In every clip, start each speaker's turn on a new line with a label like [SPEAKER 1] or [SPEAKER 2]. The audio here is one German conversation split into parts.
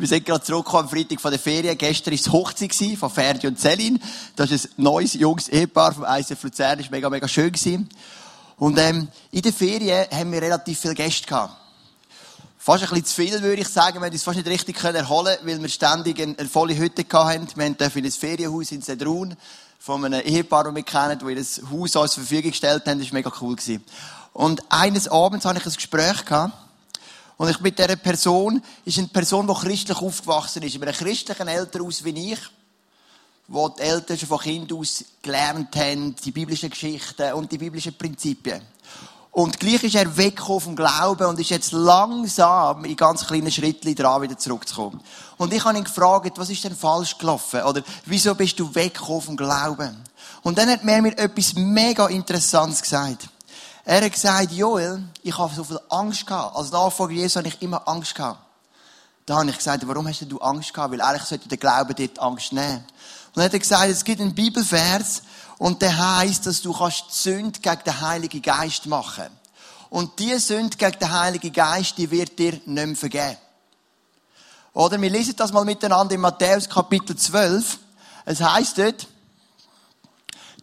[SPEAKER 1] Wir sind gerade zurückgekommen am Freitag von der Ferien. Gestern war es Hochzeit von Ferdi und Celine. Das ist ein neues, junges Ehepaar vom ICF Luzern. Das war mega, mega schön. Und ähm, in der Ferien haben wir relativ viele Gäste gehabt. Fast ein bisschen zu viel, würde ich sagen. Wir haben uns fast nicht richtig erholen können, weil wir ständig eine, eine volle Hütte hatten. Wir durften in ein Ferienhaus in Sedrun von einem Ehepaar, das wir kennen, die das Haus uns zur Verfügung gestellt haben. Das war mega cool. Und eines Abends hatte ich ein Gespräch gehabt. Und ich mit dieser Person, ist eine Person, die christlich aufgewachsen ist, in einem christlichen Elternhaus wie ich, wo die Eltern schon von Kind aus gelernt haben, die biblischen Geschichten und die biblischen Prinzipien. Und gleich ist er weggekommen vom Glauben und ist jetzt langsam in ganz kleinen Schritten dran, wieder zurückzukommen. Und ich habe ihn gefragt, was ist denn falsch gelaufen? Oder wieso bist du weggekommen vom Glauben? Und dann hat er mir etwas mega Interessantes gesagt. Er hat gesagt, Joel, ich habe so viel Angst gehabt. Als Nachfolger Jesus habe ich immer Angst gehabt. Da habe ich gesagt, warum hast du Angst gehabt? Weil eigentlich sollte der Glaube die Angst nehmen. Und er hat gesagt, es gibt einen Bibelvers, und der heißt, dass du kannst die Sünde gegen den Heiligen Geist machen. Und diese Sünde gegen den Heiligen Geist, die wird dir nicht mehr vergeben. Oder wir lesen das mal miteinander in Matthäus Kapitel 12. Es heißt dort,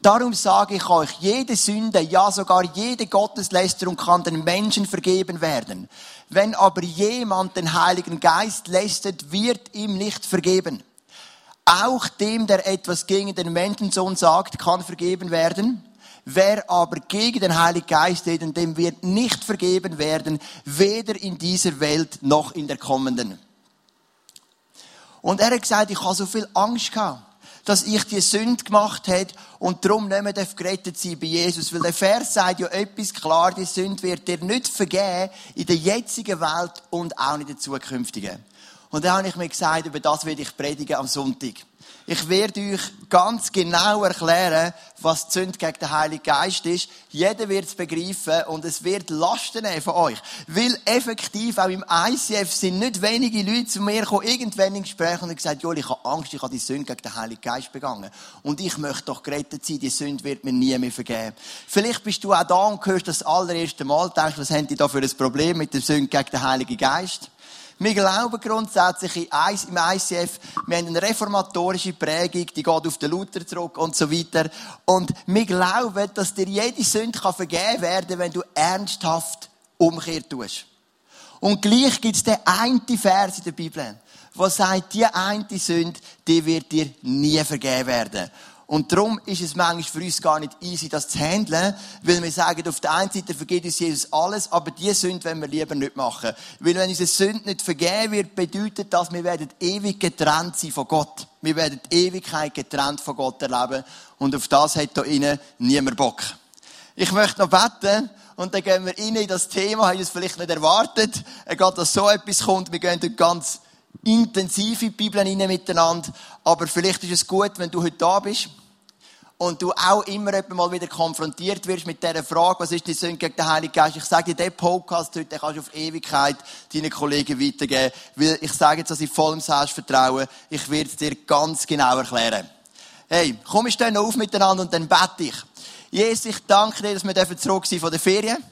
[SPEAKER 1] Darum sage ich euch, jede Sünde, ja sogar jede Gotteslästerung kann den Menschen vergeben werden. Wenn aber jemand den Heiligen Geist lästert, wird ihm nicht vergeben. Auch dem, der etwas gegen den Menschensohn sagt, kann vergeben werden. Wer aber gegen den Heiligen Geist redet, dem wird nicht vergeben werden, weder in dieser Welt noch in der kommenden. Und er hat gesagt, ich habe so viel Angst gehabt dass ich die Sünde gemacht habe und darum nicht mehr gerettet sein bei Jesus. Weil der Vers sagt ja etwas klar, die Sünde wird dir nicht vergeben in der jetzigen Welt und auch nicht in der zukünftigen. Und dann habe ich mir gesagt, über das werde ich predigen am Sonntag. Ich werde euch ganz genau erklären, was die Sünde gegen den Heiligen Geist ist. Jeder wird es begreifen und es wird Lasten nehmen von euch. Weil effektiv auch im ICF sind nicht wenige Leute zu mir gekommen, irgendwann in Gesprächen und gesagt, Joel, ich habe Angst, ich habe die Sünde gegen den Heiligen Geist begangen. Und ich möchte doch gerettet sein, die Sünde wird mir nie mehr vergeben. Vielleicht bist du auch da und hörst das allererste Mal, denkst, was haben die da für ein Problem mit der Sünde gegen den Heiligen Geist? Wir glauben grundsätzlich im ICF, wir haben eine reformatorische Prägung, die geht auf den Luther zurück und so weiter. Und wir glauben, dass dir jede Sünde vergeben werden kann, wenn du ernsthaft Umkehr tust. Und gleich gibt es den einen Vers in der Bibel, der sagt, die eine Sünde, die wird dir nie vergeben werden. Und darum ist es manchmal für uns gar nicht easy, das zu handeln, weil wir sagen, auf der einen Seite vergeht uns Jesus alles, aber die Sünde wollen wir lieber nicht machen. Weil wenn unsere Sünde nicht vergeben wird, bedeutet das, wir werden ewig getrennt sein von Gott. Wir werden die Ewigkeit getrennt von Gott erleben. Und auf das hat da innen niemand Bock. Ich möchte noch beten. Und dann gehen wir rein in das Thema, haben es vielleicht nicht erwartet, egal, dass so etwas kommt. Wir gehen dort ganz intensive Bibeln rein miteinander. Aber vielleicht ist es gut, wenn du heute da bist und du auch immer mal wieder konfrontiert wirst mit dieser Frage, was ist die Sünde gegen den Heiligen Geist? Ich sage dir, diesen Podcast heute den kannst du auf Ewigkeit deinen Kollegen weitergeben. Weil ich sage jetzt, dass ich voll im Selbstvertrauen, ich werde es dir ganz genau erklären. Hey, komm, wir stehen auf miteinander und dann bete ich. Jesus, ich danke dir, dass wir zurück sind von der Ferien.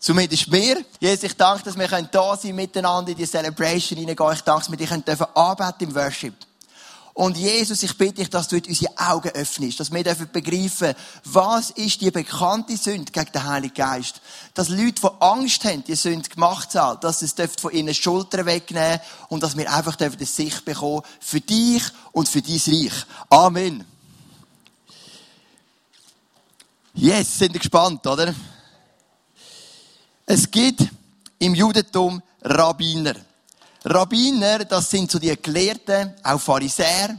[SPEAKER 1] Zumindest mir. Jesus, ich danke, dass wir da sein miteinander in die Celebration hineingehen. Ich danke, dass wir dich anbeten im Worship. Und Jesus, ich bitte dich, dass du unsere Augen öffnest, dass wir begreifen, was ist die bekannte Sünde gegen den Heiligen Geist. Dass Leute, die Angst haben, die Sünde gemacht zu haben, dass es von ihnen Schultern wegnehmen und dass wir einfach die Sicht bekommen für dich und für dein Reich. Amen. Yes, sind wir gespannt, oder? Es gibt im Judentum Rabbiner. Rabbiner, das sind so die Gelehrten, auch Pharisäer.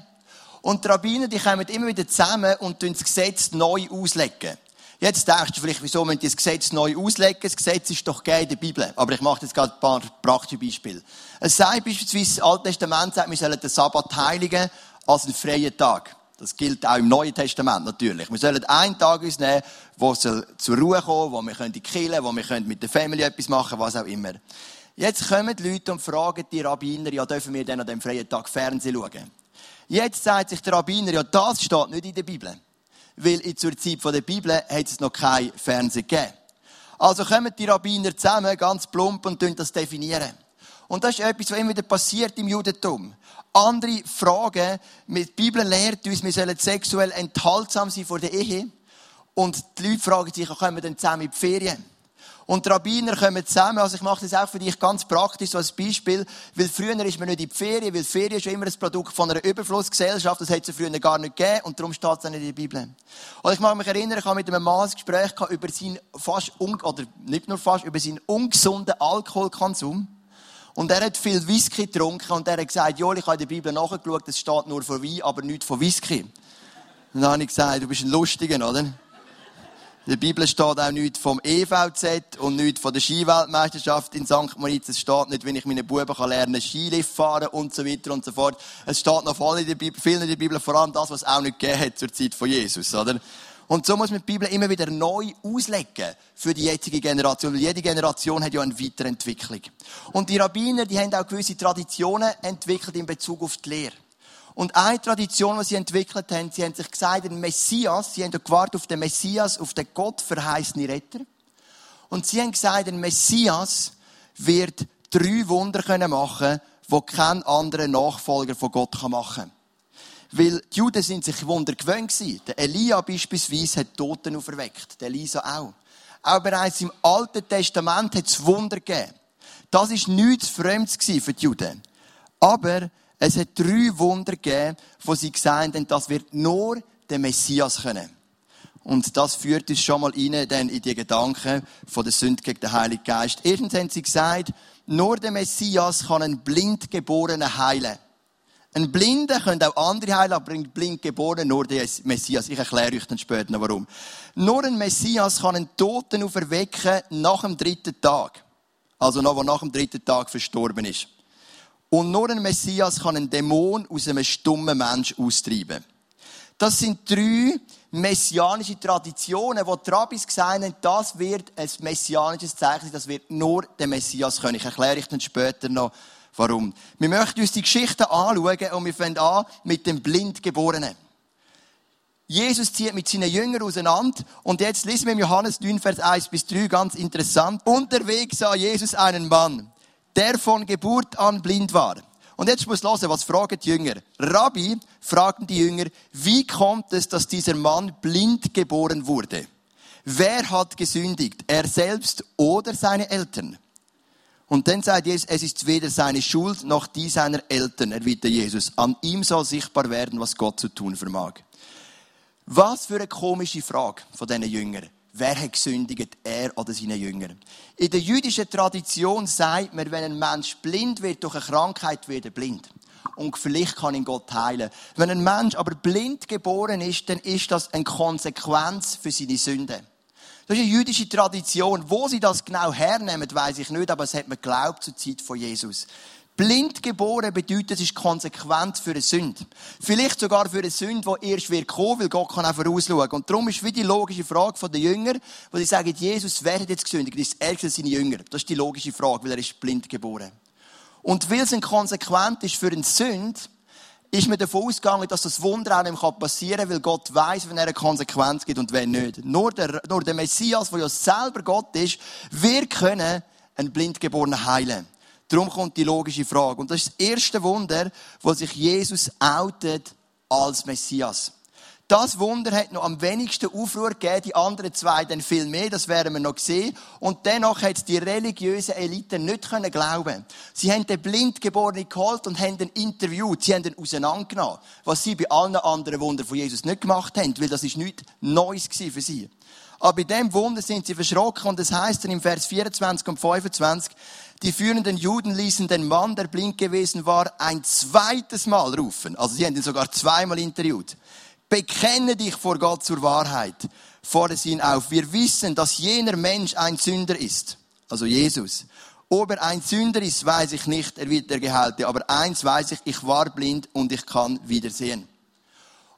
[SPEAKER 1] Und die Rabbiner, die kommen immer wieder zusammen und das Gesetz neu auslegen. Jetzt denkst du vielleicht, wieso müssen die das Gesetz neu auslegen? Das Gesetz ist doch geil in der Bibel. Aber ich mache jetzt gerade ein paar praktische Beispiele. Es sagt beispielsweise, das Alte Testament sagt, wir sollen den Sabbat heiligen als einen freien Tag. Das gilt auch im Neuen Testament natürlich. Wir sollen einen Tag uns nehmen, wo soll zur Ruhe kommen, wo wir können killen, wo wir mit der Familie etwas machen, was auch immer. Jetzt kommen die Leute und fragen die Rabbiner, ja, dürfen wir dann an dem freien Tag Fernsehen schauen? Jetzt sagt sich der Rabbiner, ja, das steht nicht in der Bibel. Weil zur Zeit der Bibel hat es noch kein Fernsehen gegeben. Also kommen die Rabbiner zusammen, ganz plump, und das definieren. Und das ist etwas, was immer wieder passiert im Judentum. Andere fragen, die Bibel lehrt uns, wir sollen sexuell enthaltsam sein vor der Ehe. Und die Leute fragen sich, kommen wir denn zusammen in die Ferien? Und die Rabbiner kommen zusammen. Also ich mache das auch für dich ganz praktisch, so als Beispiel. Weil früher ist man nicht in die Ferien, weil Ferien ist immer ein Produkt von einer Überflussgesellschaft. Das hat es früher gar nicht gegeben und darum steht es nicht in der Bibel. Und ich mag mich erinnern, ich habe mit einem Mann ein Gespräch über seinen fast, oder nicht nur fast, über seinen ungesunden Alkoholkonsum. Und er hat viel Whisky getrunken und er hat gesagt, Jo, ich habe in der Bibel nachgeschaut, es steht nur von Wein, aber nicht von Whisky. Und dann habe ich gesagt, du bist ein Lustiger, oder? In der Bibel steht auch nichts vom EVZ und nichts von der Skiweltmeisterschaft in St. Moritz. Es steht nicht, wenn ich meine Buben kann lernen Skilift fahren und so weiter und so fort. Es steht noch voll in der Bibel, viel in der Bibel, vor allem das, was es auch nicht gegeben hat zur Zeit von Jesus, oder? Und so muss man die Bibel immer wieder neu auslegen für die jetzige Generation, weil jede Generation hat ja eine Weiterentwicklung. Und die Rabbiner, die haben auch gewisse Traditionen entwickelt in Bezug auf die Lehre. Und eine Tradition, die sie entwickelt haben, sie haben sich gesagt, der Messias, sie haben gewartet auf den Messias, auf den Gott verheißene Retter. Und sie haben gesagt, der Messias wird drei Wunder machen können, die kein anderer Nachfolger von Gott machen kann. Weil die Juden sind sich Wunder gewöhnt gewesen. Der Elia beispielsweise hat Toten auferweckt. Der Elisa auch. Auch bereits im Alten Testament hat es Wunder gegeben. Das ist nichts Fremdes für die Juden. Aber es hat drei Wunder gegeben, wo sie gesagt haben, das wird nur der Messias können. Und das führt uns schon mal rein, dann in die Gedanken von der Sünde gegen den Heiligen Geist. Erstens haben sie gesagt, nur der Messias kann einen Blindgeborenen heilen. Ein Blinder könnte auch andere heilen, aber ein Blindgeborener nur der Messias. Ich erkläre euch dann später noch warum. Nur ein Messias kann einen Toten auferwecken nach dem dritten Tag. Also noch, der nach dem dritten Tag verstorben ist. Und nur ein Messias kann einen Dämon aus einem stummen Mensch austreiben. Das sind drei messianische Traditionen, wo die Rabbis gesagt haben, das wird ein messianisches Zeichen sein, das wird nur der Messias können. Ich erkläre euch dann später noch, Warum? Wir möchten uns die Geschichte anschauen und wir fangen an mit dem Blindgeborenen. Jesus zieht mit seinen Jüngern auseinander und jetzt lesen wir im Johannes 9, Vers 1 bis 3 ganz interessant. Unterwegs sah Jesus einen Mann, der von Geburt an blind war. Und jetzt muss hören, was fragen die Jünger? Rabbi, fragten die Jünger, wie kommt es, dass dieser Mann blind geboren wurde? Wer hat gesündigt? Er selbst oder seine Eltern? Und dann sagt Jesus, es ist weder seine Schuld noch die seiner Eltern, erwidert Jesus. An ihm soll sichtbar werden, was Gott zu tun vermag. Was für eine komische Frage von diesen Jüngern. Wer hat gesündigt, er oder seine Jünger? In der jüdischen Tradition sagt man, wenn ein Mensch blind wird durch eine Krankheit, wird er blind. Und vielleicht kann ihn Gott heilen. Wenn ein Mensch aber blind geboren ist, dann ist das eine Konsequenz für seine Sünden. Das ist eine jüdische Tradition. Wo sie das genau hernehmen, weiß ich nicht, aber es hat man geglaubt zur Zeit von Jesus. Blind geboren bedeutet, es ist konsequent für eine Sünde. Vielleicht sogar für eine Sünde, die erst wird kommen, weil Gott kann auch vorausschauen. Und darum ist wie die logische Frage der Jünger, wo sie sagen, Jesus, wer hat jetzt gesündigt? Das ist ärger seine Jünger. Das ist die logische Frage, weil er ist blind geboren. Und weil es konsequent ist für eine Sünde, ist man davon ausgegangen, dass das Wunder auch nicht passieren kann, weil Gott weiß, wenn er eine Konsequenz gibt und wenn nicht. Nur der, nur der Messias, der ja selber Gott ist, wir können einen Blindgeborenen heilen. Darum kommt die logische Frage. Und das ist das erste Wunder, wo sich Jesus outet als Messias. Das Wunder hat noch am wenigsten Aufruhr gegeben, die anderen zwei dann viel mehr, das werden wir noch sehen. Und dennoch hat die religiöse Elite nicht können glauben. Sie haben den Blindgeborenen geholt und haben ihn interviewt, sie haben ihn auseinandergenommen, was sie bei allen anderen Wundern von Jesus nicht gemacht haben, weil das ist nichts Neues für sie. Aber bei dem Wunder sind sie verschrocken und es heißt dann im Vers 24 und 25, die führenden Juden ließen den Mann, der blind gewesen war, ein zweites Mal rufen. Also sie haben ihn sogar zweimal interviewt. Bekenne dich vor Gott zur Wahrheit. Fordere sie ihn auf. Wir wissen, dass jener Mensch ein Sünder ist. Also Jesus. Ob er ein Sünder ist, weiß ich nicht, er wird der Geheilte. Aber eins weiß ich, ich war blind und ich kann wiedersehen.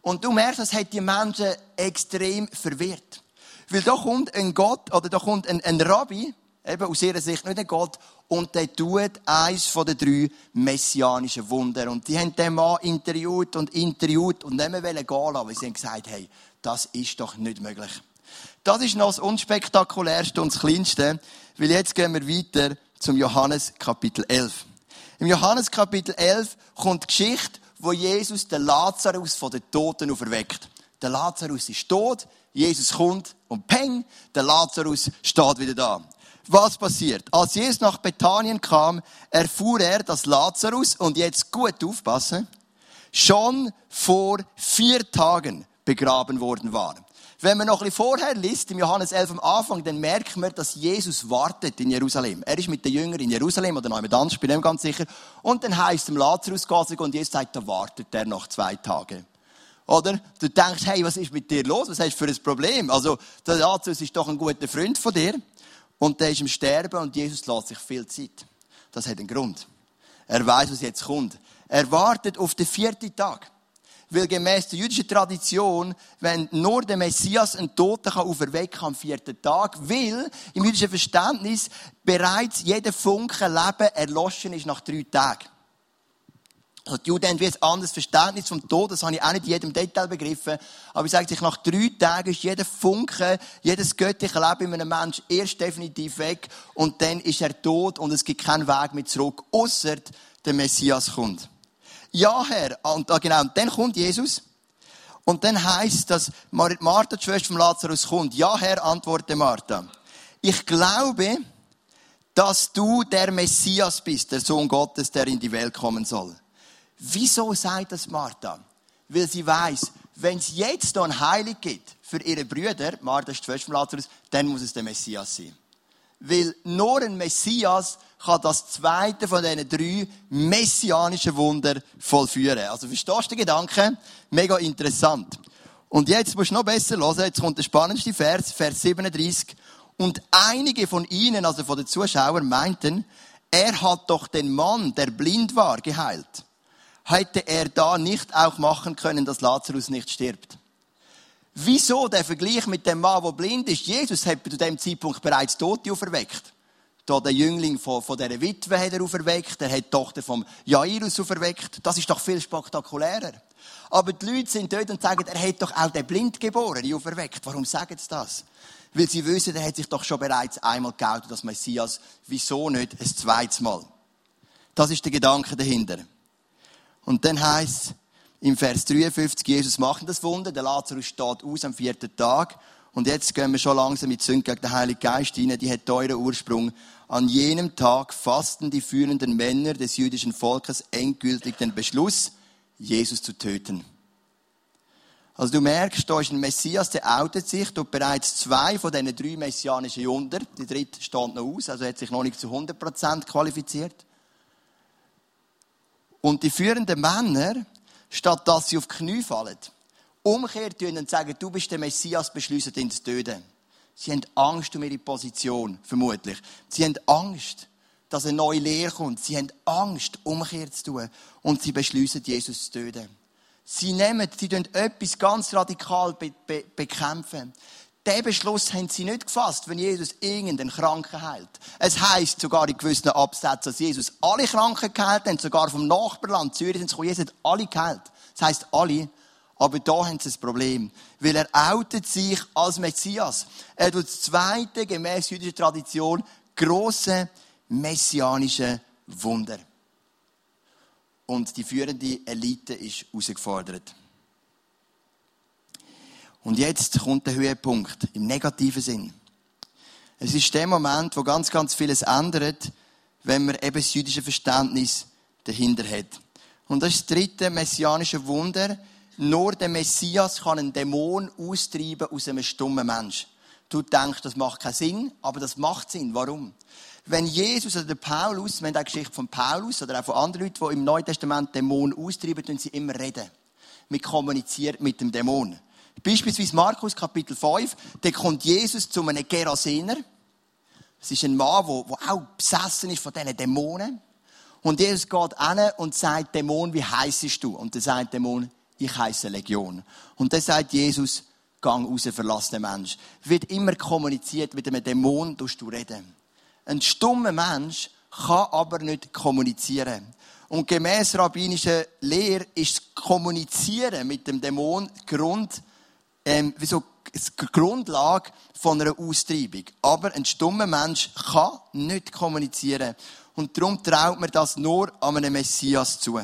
[SPEAKER 1] Und du merkst, das hat die Menschen extrem verwirrt. Weil da kommt ein Gott, oder da kommt ein, ein Rabbi, eben aus ihrer Sicht nicht ein Gott, und der tut eins von den drei messianischen Wunder. Und die haben den Mann interviewt und interviewt und nicht mehr gehen lassen, weil sie haben gesagt, hey, das ist doch nicht möglich. Das ist noch das unspektakulärste und das kleinste, weil jetzt gehen wir weiter zum Johannes Kapitel 11. Im Johannes Kapitel 11 kommt die Geschichte, wo Jesus den Lazarus von den Toten auferweckt. Der Lazarus ist tot, Jesus kommt und peng, der Lazarus steht wieder da. Was passiert? Als Jesus nach Bethanien kam, erfuhr er, dass Lazarus, und jetzt gut aufpassen, schon vor vier Tagen begraben worden war. Wenn man noch ein bisschen vorher liest, im Johannes 11 am Anfang, dann merkt man, dass Jesus wartet in Jerusalem. Er ist mit den Jüngern in Jerusalem oder noch jemand anders, bin ich ganz sicher. Und dann heisst es Lazarus und Jesus sagt, da wartet er noch zwei Tage. Oder? Du denkst, hey, was ist mit dir los? Was hast du für ein Problem? Also, der Lazarus ist doch ein guter Freund von dir. Und der ist im Sterben und Jesus lässt sich viel Zeit. Das hat einen Grund. Er weiß, was jetzt kommt. Er wartet auf den vierten Tag. Weil gemäß der jüdischen Tradition, wenn nur der Messias einen Toten kann auferwecken am vierten Tag, weil im jüdischen Verständnis bereits jeder Funke Leben erloschen ist nach drei Tagen. Also die Juden haben ein anderes Verständnis vom Tod, das habe ich auch nicht in jedem Detail begriffen. Aber ich sage sich, nach drei Tagen ist jeder Funke, jedes göttliche Leben in einem Menschen erst definitiv weg und dann ist er tot und es gibt keinen Weg mehr zurück, außer der Messias kommt. Ja, Herr. Und, ah, genau, und dann kommt Jesus. Und dann heißt dass Martha, die Schwester von Lazarus, kommt. Ja, Herr, antwortete Martha. Ich glaube, dass du der Messias bist, der Sohn Gottes, der in die Welt kommen soll. Wieso sagt das Martha? Weil sie weiß, wenn es jetzt noch ein Heilig gibt für ihre Brüder, Martha ist die Schwester von Lazarus, dann muss es der Messias sein. Weil nur ein Messias kann das zweite von diesen drei messianischen Wunder vollführen. Also verstehst du den Gedanken? Mega interessant. Und jetzt musst du noch besser hören. Jetzt kommt der spannendste Vers, Vers 37. Und einige von ihnen, also von den Zuschauern, meinten, er hat doch den Mann, der blind war, geheilt. Hätte er da nicht auch machen können, dass Lazarus nicht stirbt? Wieso der Vergleich mit dem Mann, der blind ist? Jesus hat zu dem Zeitpunkt bereits Tote auferweckt. Da der Jüngling von, von dieser Witwe hat er auferweckt, er hat die Tochter vom Jairus auferweckt. Das ist doch viel spektakulärer. Aber die Leute sind dort und sagen, er hat doch auch den Blindgeborenen auferweckt. Warum sagen sie das? Weil sie wissen, er hat sich doch schon bereits einmal geoutet, das Messias. Wieso nicht ein zweites Mal? Das ist der Gedanke dahinter. Und dann heißt im Vers 53, Jesus macht das Wunder, der Lazarus steht aus am vierten Tag. Und jetzt gehen wir schon langsam mit Sünde gegen den Heiligen Geist rein. Die hat euren Ursprung. An jenem Tag fassten die führenden Männer des jüdischen Volkes endgültig den Beschluss, Jesus zu töten. Also du merkst, da ist ein Messias, der outet sich, tut bereits zwei von diesen drei messianischen Wunder. Die dritte steht noch aus, also hat sich noch nicht zu 100% qualifiziert. Und die führenden Männer, statt dass sie auf die Knie fallen, umkehrt und sagen, du bist der Messias, beschließen ihn zu töten. Sie haben Angst um ihre Position, vermutlich. Sie haben Angst, dass eine neue Lehre kommt. Sie haben Angst, Umkehr zu tun. Und sie beschließen, Jesus zu töten. Sie nehmen, sie tun etwas ganz radikal be be bekämpfen. Den Beschluss haben sie nicht gefasst, wenn Jesus irgendeinen Kranken heilt. Es heißt sogar in gewissen Absätzen, dass Jesus alle Kranken geheilt hat, sogar vom Nachbarland Zürich sind sie Jesus hat alle geheilt. Das heißt alle. Aber da haben sie ein Problem. Weil er outet sich als Messias. Er tut das zweite, gemäß jüdischer Tradition, große messianische Wunder. Und die führende Elite ist herausgefordert. Und jetzt kommt der Höhepunkt im negativen Sinn. Es ist der Moment, wo ganz, ganz vieles ändert, wenn man eben das jüdische Verständnis dahinter hat. Und das ist das dritte messianische Wunder. Nur der Messias kann einen Dämon austreiben aus einem stummen Mensch. Du denkst, das macht keinen Sinn, aber das macht Sinn. Warum? Wenn Jesus oder der Paulus, wenn die Geschichte von Paulus oder auch von anderen Leuten, die im Neuen Testament Dämonen austreiben, tun sie immer reden. Man kommuniziert mit dem Dämon. Beispielsweise Markus Kapitel 5, da kommt Jesus zu einem Gerasener. Es ist ein Mann, der auch besessen ist von diesen Dämonen. Und Jesus geht an und sagt, Dämon, wie heisst du? Und dann sagt Dämon, ich heiße Legion. Und dann sagt Jesus, gang raus, verlass den Mensch. Wird immer kommuniziert, mit einem Dämon tust du reden. Ein stummer Mensch kann aber nicht kommunizieren. Und gemäß rabbinischer Lehre ist das Kommunizieren mit dem Dämon Grund, ähm, wieso, die Grundlage von einer Austreibung. Aber ein stummer Mensch kann nicht kommunizieren. Und darum traut man das nur an einem Messias zu.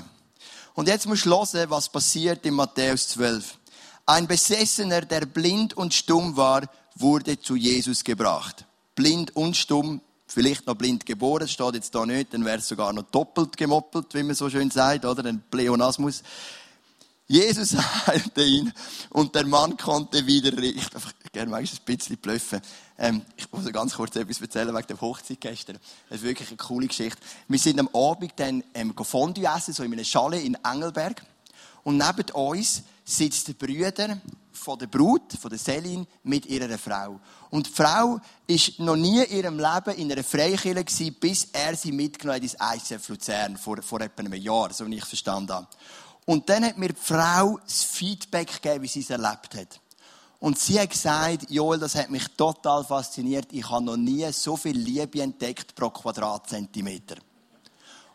[SPEAKER 1] Und jetzt musst du hören, was passiert in Matthäus 12. Ein Besessener, der blind und stumm war, wurde zu Jesus gebracht. Blind und stumm, vielleicht noch blind geboren, steht jetzt da nicht, dann wäre es sogar noch doppelt gemoppelt, wie man so schön sagt, oder? Ein Pleonasmus. Jesus heilte ihn und der Mann konnte wieder, ich einfach gerne manchmal ein bisschen blöffen. Ähm, ich muss ganz kurz etwas erzählen wegen der Hochzeit gestern. Das ist wirklich eine coole Geschichte. Wir sind am Abend dann ähm, Fondue essen, so in einer Schale in Engelberg. Und neben uns sitzt der Brüder von der Brut, von der Selin, mit ihrer Frau. Und die Frau ist noch nie in ihrem Leben in einer Freikirche gewesen, bis er sie mitgenommen hat ins ICF Luzern, vor, vor etwa einem Jahr, so wie ich verstanden habe. Und dann hat mir die Frau das Feedback gegeben, wie sie es erlebt hat. Und sie hat gesagt, Joel, das hat mich total fasziniert. Ich habe noch nie so viel Liebe entdeckt pro Quadratzentimeter.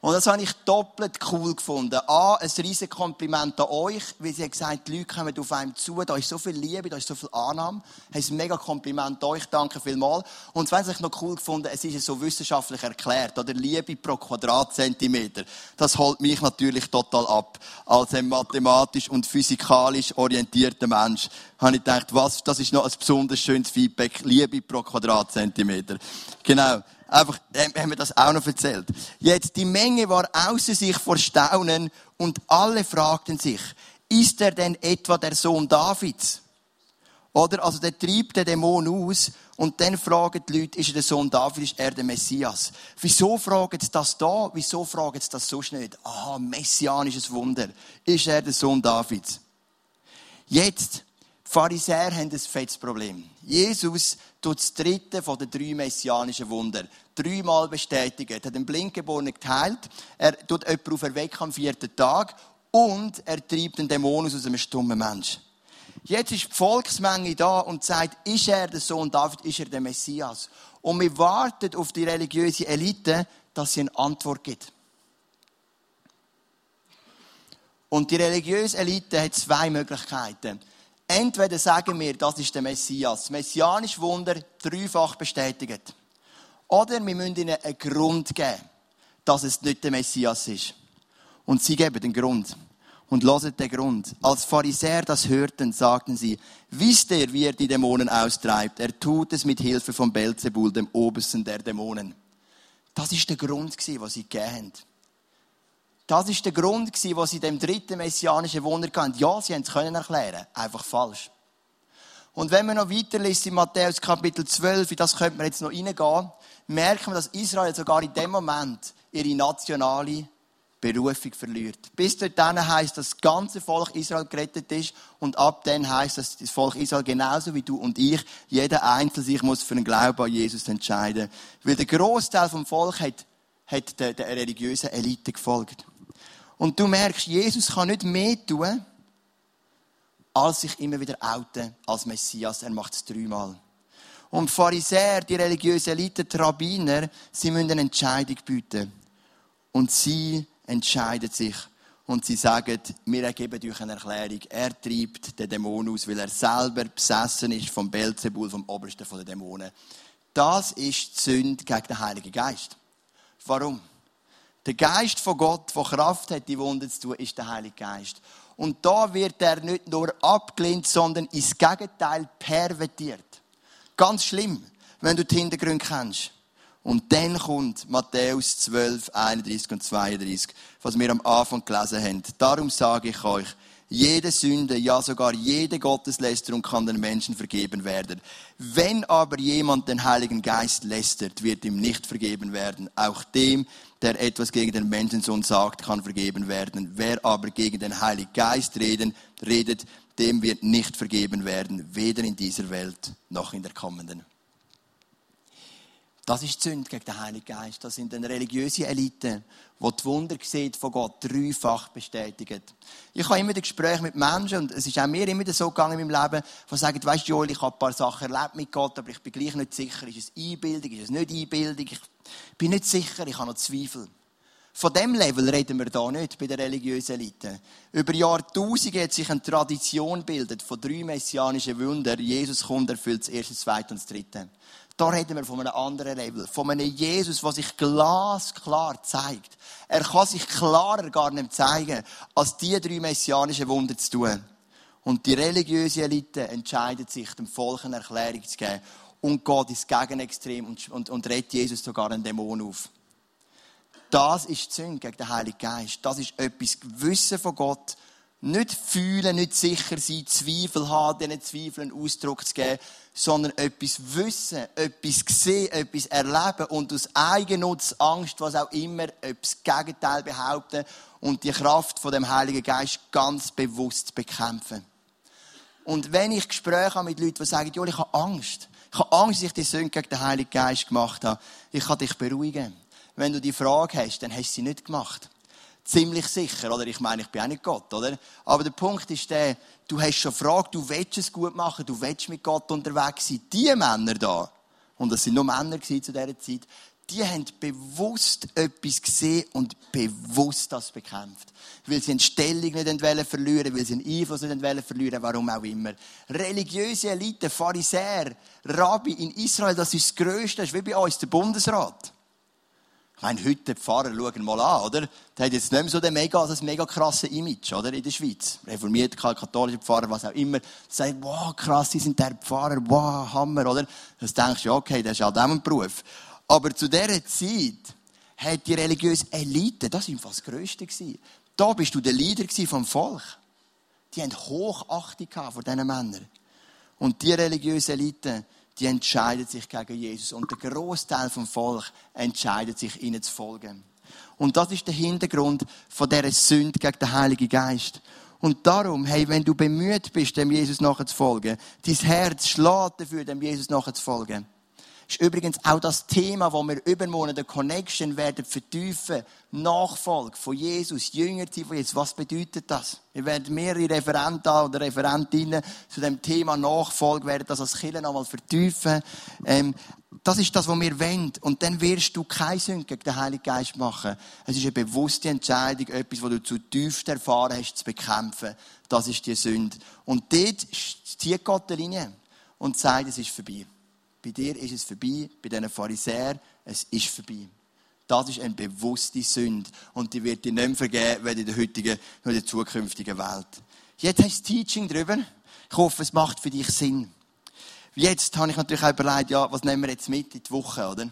[SPEAKER 1] Und das habe ich doppelt cool gefunden. A, ein riesiges Kompliment an euch, weil sie gesagt, die Leute kommen auf einem zu, da ist so viel Liebe, da ist so viel Annahme. Es ist ein mega Kompliment an euch, danke vielmals. Und zweitens habe ich noch cool gefunden, es ist so wissenschaftlich erklärt, oder Liebe pro Quadratzentimeter. Das holt mich natürlich total ab. Als ein mathematisch und physikalisch orientierter Mensch habe ich gedacht, was, das ist noch ein besonders schönes Feedback. Liebe pro Quadratzentimeter. Genau. Einfach, haben wir das auch noch erzählt. Jetzt, die Menge war außer sich vor Staunen und alle fragten sich, ist er denn etwa der Sohn Davids? Oder, also der treibt den Dämon aus und dann fragen die Leute, ist er der Sohn Davids, ist er der Messias? Wieso fragen sie das da? Wieso fragen sie das sonst nicht? Aha, messianisches Wunder. Ist er der Sohn Davids? Jetzt, Pharisäer haben ein fettes Problem. Jesus tut das dritte von den drei messianischen Wunder dreimal bestätigt. Er hat den Blindgeborenen geteilt, er tut jemanden auf erwecken am vierten Tag und er treibt den Dämon aus einem stummen Mensch. Jetzt ist die Volksmenge da und sagt, ist er der Sohn David, ist er der Messias? Und wir warten auf die religiöse Elite, dass sie eine Antwort gibt. Und die religiöse Elite hat zwei Möglichkeiten. Entweder sagen wir, das ist der Messias. Das messianische Wunder dreifach bestätigt. Oder wir müssen ihnen einen Grund geben, dass es nicht der Messias ist. Und sie geben den Grund. Und loset den Grund. Als Pharisäer das hörten, sagten sie, wisst ihr, wie er die Dämonen austreibt? Er tut es mit Hilfe von Belzebul, dem Obersten der Dämonen. Das ist der Grund, was sie gegeben haben. Das ist der Grund, was sie dem dritten messianischen Wunder gaben. Ja, sie haben es können erklären. Einfach falsch. Und wenn man noch weiterliest in Matthäus Kapitel 12, in das könnte man jetzt noch reingehen, merken wir, dass Israel sogar in dem Moment ihre nationale Berufung verliert. Bis dorthin heisst, dass das ganze Volk Israel gerettet ist und ab dann heisst, dass das Volk Israel genauso wie du und ich, jeder Einzelne sich muss für den Glauben an Jesus entscheiden. Weil der Großteil vom Volk hat, hat der, der religiösen Elite gefolgt. Und du merkst, Jesus kann nicht mehr tun, als sich immer wieder outen als Messias. Er macht es dreimal. Und die Pharisäer, die religiöse Elite, die Rabbiner, sie müssen eine Entscheidung bieten. Und sie entscheiden sich. Und sie sagen, wir ergeben euch eine Erklärung. Er treibt den Dämon aus, weil er selber besessen ist vom Belzebul, vom Obersten der Dämonen. Das ist die Sünde gegen den Heiligen Geist. Warum? Der Geist von Gott, der Kraft hat, die Wunder zu tun, ist der Heilige Geist. Und da wird er nicht nur abgelehnt, sondern ins Gegenteil pervertiert. Ganz schlimm, wenn du die Hintergründe kennst. Und dann kommt Matthäus 12, 31 und 32, was wir am Anfang gelesen haben. Darum sage ich euch, jede Sünde, ja sogar jede Gotteslästerung kann den Menschen vergeben werden. Wenn aber jemand den Heiligen Geist lästert, wird ihm nicht vergeben werden. Auch dem, der etwas gegen den Menschensohn sagt, kann vergeben werden. Wer aber gegen den Heiligen Geist reden, redet, dem wird nicht vergeben werden, weder in dieser Welt noch in der kommenden. Das ist die Sünde gegen den Heiligen Geist. Das sind eine religiöse Elite, die die Wunder sieht von Gott dreifach bestätigt. Ich habe immer das Gespräch mit Menschen, und es ist auch mir immer so gegangen in meinem Leben, die sagen, weißt du, Joel, ich habe ein paar Sachen erlebt mit Gott, aber ich bin gleich nicht sicher, ist es Einbildung, ist es nicht Einbildung, ich bin nicht sicher, ich habe noch Zweifel. Von dem Level reden wir da nicht bei der religiösen Elite. Über Jahrtausende hat sich eine Tradition bildet von drei messianischen Wundern. Jesus kommt, erfüllt das erste, zweite und das dritte. Da reden wir von einem anderen Level. Von einem Jesus, der sich glasklar zeigt. Er kann sich klarer gar nicht zeigen, als die drei messianischen Wunder zu tun. Und die religiöse Elite entscheidet sich, dem Volk eine Erklärung zu geben und geht ins Gegenextrem und, und, und redet Jesus sogar einen Dämon auf. Das ist die gegen den Heiligen Geist. Das ist etwas Gewissen von Gott. Nicht fühlen, nicht sicher sein, Zweifel haben, diesen Zweifeln Ausdruck zu geben, sondern etwas wissen, etwas sehen, etwas erleben und aus Eigennutz, Angst, was auch immer, etwas Gegenteil behaupten und die Kraft von dem Heiligen Geist ganz bewusst bekämpfen. Und wenn ich Gespräche habe mit Leuten, die sagen, ich habe Angst, ich habe Angst, dass ich die Sünde gegen den Heiligen Geist gemacht habe, ich kann dich beruhigen. Wenn du die Frage hast, dann hast du sie nicht gemacht. Ziemlich sicher, oder? Ich meine, ich bin auch nicht Gott, oder? Aber der Punkt ist der, du hast schon Frage, du willst es gut machen, du willst mit Gott unterwegs sein. Die Männer da, und das sind nur Männer zu dieser Zeit, die haben bewusst etwas gesehen und bewusst das bekämpft. Weil sie eine Stellung nicht verlieren weil sie einen Einfluss nicht verlieren warum auch immer. Religiöse Elite, Pharisäer, Rabbi in Israel, das ist das Größte, das ist wie bei uns der Bundesrat. Meine, heute die Pfarrer schauen mal an, oder? Der hat jetzt nicht mehr so den mega, das mega krasse Image, oder? In der Schweiz. Reformierte, katholische Pfarrer, was auch immer. Sagen, wow, krass, sie sind der Pfarrer, wow, Hammer, oder? Das denkst du, okay, das ist halt auch ein Beruf. Aber zu dieser Zeit hat die religiöse Elite, das war fast das Größte. Da bist du der Leader vom Volk. Die haben Hochachtung vor diesen Männern. Und die religiöse Elite, die entscheidet sich gegen Jesus. Und der Großteil vom Volk entscheidet sich, ihnen zu folgen. Und das ist der Hintergrund von dieser Sünde gegen den Heiligen Geist. Und darum, hey, wenn du bemüht bist, dem Jesus nachzufolgen, dein Herz schlägt dafür, dem Jesus nachzufolgen, ist übrigens auch das Thema, wo wir übermorgen der Connection werden vertiefen. Nachfolge von Jesus, Jünger von Jesus. Was bedeutet das? Wir werden mehrere Referenten oder Referentinnen zu dem Thema Nachfolge werden das als Kirche nochmal vertiefen. Ähm, das ist das, was wir wollen. Und dann wirst du keine Sünde gegen den Heiligen Geist machen. Es ist eine bewusste Entscheidung, etwas, was du zu tiefst erfahren hast, zu bekämpfen. Das ist die Sünde. Und dort zieht Gott die Linie und sagt, es ist vorbei. Bei dir ist es vorbei, bei diesen Pharisäern, es ist vorbei. Das ist eine bewusste Sünde. Und die wird dir nicht mehr vergeben, weder in der heutigen noch in der zukünftigen Welt. Jetzt hast du Teaching drüber. Ich hoffe, es macht für dich Sinn. Jetzt habe ich natürlich auch überlegt, ja, was nehmen wir jetzt mit in die Woche, oder?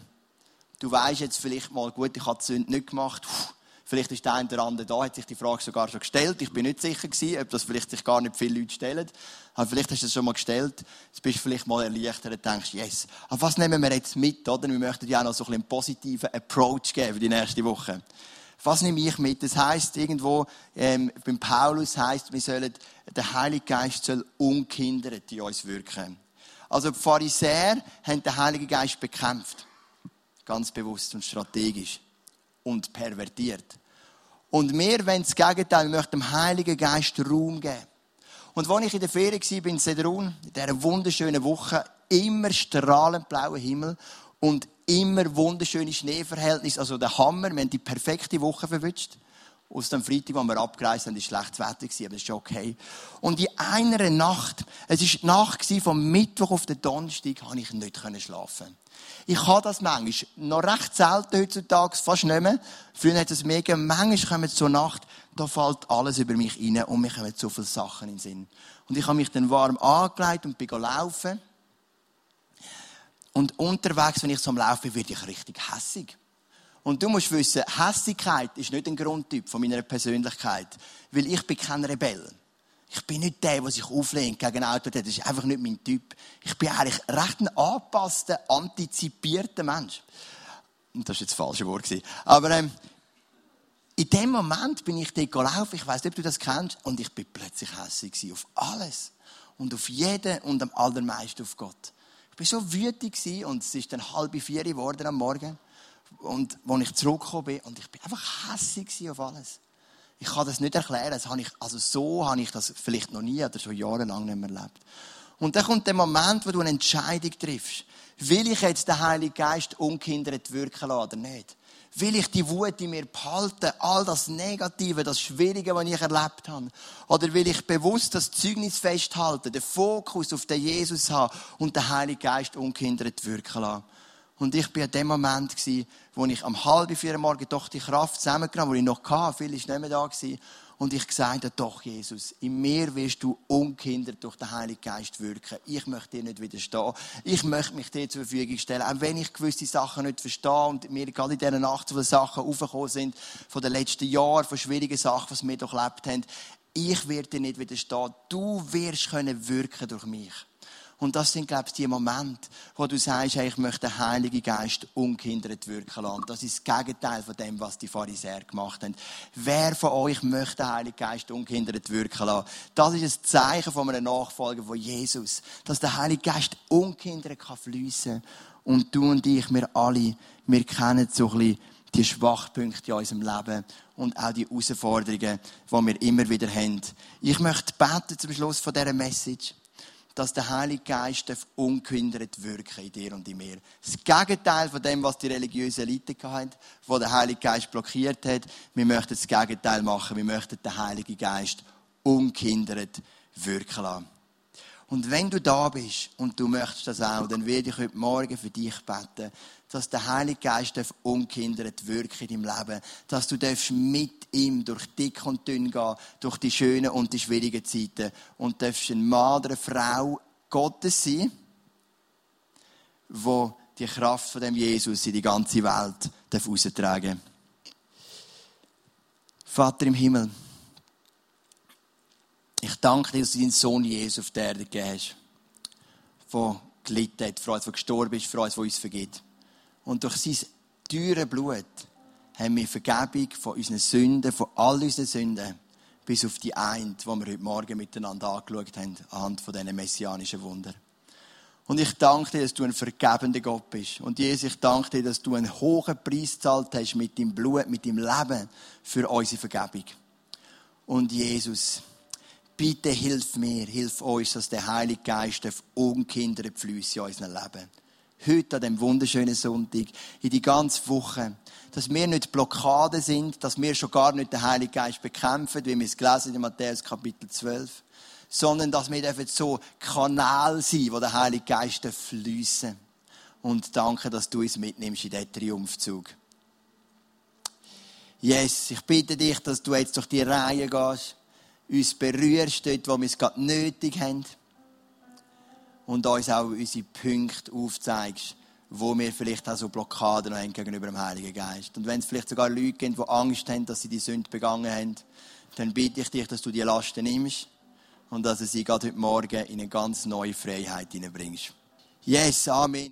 [SPEAKER 1] Du weißt jetzt vielleicht mal, gut, ich habe die Sünde nicht gemacht. Puh, Vielleicht ist der eine oder andere da, hat sich die Frage sogar schon gestellt. Ich bin nicht sicher gewesen, ob das vielleicht sich gar nicht viele Leute stellen. Aber vielleicht hast du es schon mal gestellt. Jetzt bist du vielleicht mal erleichtert und denkst, yes. Aber was nehmen wir jetzt mit, oder? Wir möchten dir auch noch so ein einen positiven Approach geben für die nächste Woche. Was nehme ich mit? Das heisst irgendwo, ähm, beim Paulus heisst, wir sollen, der Heilige Geist soll unkindert in uns wirken. Also die Pharisäer haben den Heiligen Geist bekämpft. Ganz bewusst und strategisch und pervertiert. Und wir wollen das Gegenteil, wir möchten dem Heiligen Geist Raum geben. Und als ich in der Ferien war, in Sedrun, in dieser wunderschönen Woche, immer strahlend blauer Himmel und immer wunderschöne Schneeverhältnisse, also der Hammer, wir haben die perfekte Woche verwünscht. Aus dem Freitag, wo wir abgereist sind, war schlechtes Wetter, aber das ist okay. Und in einer Nacht, es war die Nacht vom Mittwoch auf den Donnerstag, konnte ich nicht schlafen. Ich habe das manchmal. Noch recht selten heutzutage, fast nicht mehr. Früher hat es mega, manchmal kommt zur Nacht, da fällt alles über mich rein und mir kommen so viele Sachen in den Sinn. Und ich habe mich dann warm angelegt und bin laufen. Und unterwegs, wenn ich am Laufen bin, werde ich richtig hässig. Und du musst wissen, Hässigkeit ist nicht ein Grundtyp von meiner Persönlichkeit. Weil ich bin kein Rebell. Ich bin nicht der, der sich auflehnt gegen Autorität. Das ist einfach nicht mein Typ. Ich bin eigentlich recht ein angepasster, antizipierter Mensch. Und das war jetzt das falsche Wort. Aber ähm, in dem Moment bin ich dort gelaufen. Ich weiß nicht, ob du das kennst. Und ich bin plötzlich hässlich auf alles. Und auf jeden und am allermeisten auf Gott. Ich war so wütig und es ist dann halb vier geworden am Morgen. Und als ich zurückgekommen bin, und ich bin einfach hässlich auf alles. Ich kann das nicht erklären. Das habe ich, also so habe ich das vielleicht noch nie oder schon jahrelang nicht mehr erlebt. Und dann kommt der Moment, wo du eine Entscheidung triffst. Will ich jetzt den Heiligen Geist unkindert wirken lassen oder nicht? Will ich die Wut in mir behalten? All das Negative, das Schwierige, was ich erlebt habe? Oder will ich bewusst das Zeugnis festhalten, den Fokus auf den Jesus haben und den Heiligen Geist ungehindert wirken lassen? Und ich bin an dem Moment wo ich am halb vier Morgen doch die Kraft zusammengenommen, wo ich noch hatte, viel ist nicht mehr da gewesen, und ich gesagt doch, Jesus, in mir wirst du ungehindert durch den Heiligen Geist wirken. Ich möchte dir nicht widerstehen. Ich möchte mich dir zur Verfügung stellen. Auch wenn ich gewisse Sachen nicht verstehe und mir gerade in dieser Nacht so viele Sachen aufgekommen sind, von den letzten Jahren, von schwierigen Sachen, die wir durchlebt haben. Ich werde dir nicht widerstehen. Du wirst können wirken durch mich. Und das sind, glaube ich, die Momente, wo du sagst, hey, ich möchte den Heiligen Geist ungehindert wirken lassen. Das ist das Gegenteil von dem, was die Pharisäer gemacht haben. Wer von euch möchte den Heiligen Geist ungehindert wirken lassen? Das ist ein Zeichen von einem Nachfolger von Jesus. Dass der Heilige Geist ungehindert kann fließen Und du und ich, wir alle, wir kennen so ein bisschen die Schwachpunkte in unserem Leben und auch die Herausforderungen, die wir immer wieder haben. Ich möchte beten zum Schluss von dieser Message dass der Heilige Geist ungehindert wirken in dir und in mir. Das Gegenteil von dem, was die religiösen Elite hatten, wo der Heilige Geist blockiert hat. Wir möchten das Gegenteil machen. Wir möchten den Heiligen Geist ungehindert wirken lassen. Und wenn du da bist und du möchtest das auch, dann werde ich heute Morgen für dich beten, dass der Heilige Geist ungehindert wirken in deinem Leben. Dass du mit ihm durch dick und dünn gehen, durch die schönen und die schwierigen Zeiten. Und darfst ein Mann oder eine Frau Gottes sein, wo die Kraft von dem Jesus in die ganze Welt austragen Vater im Himmel, danke dir, dass du deinen Sohn Jesus auf der Erde gegeben hast, der gelitten hat, für der gestorben ist, für der uns vergibt. Und durch sein teure Blut haben wir Vergebung von unseren Sünden, von all unseren Sünden, bis auf die eine, die wir heute Morgen miteinander angeschaut haben, anhand von diesen messianischen Wunder. Und ich danke dir, dass du ein vergebender Gott bist. Und Jesus, ich danke dir, dass du einen hohen Preis gezahlt hast mit deinem Blut, mit deinem Leben für unsere Vergebung. Und Jesus, bitte hilf mir, hilf uns, dass der Heilige Geist auf ungehinderte Flüsse in unserem Leben. Heute an dem wunderschönen Sonntag, in die ganze Woche, dass wir nicht Blockaden sind, dass wir schon gar nicht den Heiligen Geist bekämpfen, wie wir es gelesen in Matthäus Kapitel 12, sondern dass wir dürfen so Kanal sein, wo der Heilige Geist fließen Und danke, dass du uns mitnimmst in diesen Triumphzug. Yes, ich bitte dich, dass du jetzt durch die Reihe gehst, uns berührst dort, wo wir es gerade nötig haben und uns auch unsere Punkte aufzeigst, wo wir vielleicht auch so Blockaden noch haben gegenüber dem Heiligen Geist. Und wenn es vielleicht sogar Leute gibt, die Angst haben, dass sie die Sünde begangen haben, dann bitte ich dich, dass du die Lasten nimmst und dass du sie gerade heute Morgen in eine ganz neue Freiheit hineinbringst. Yes, Amen.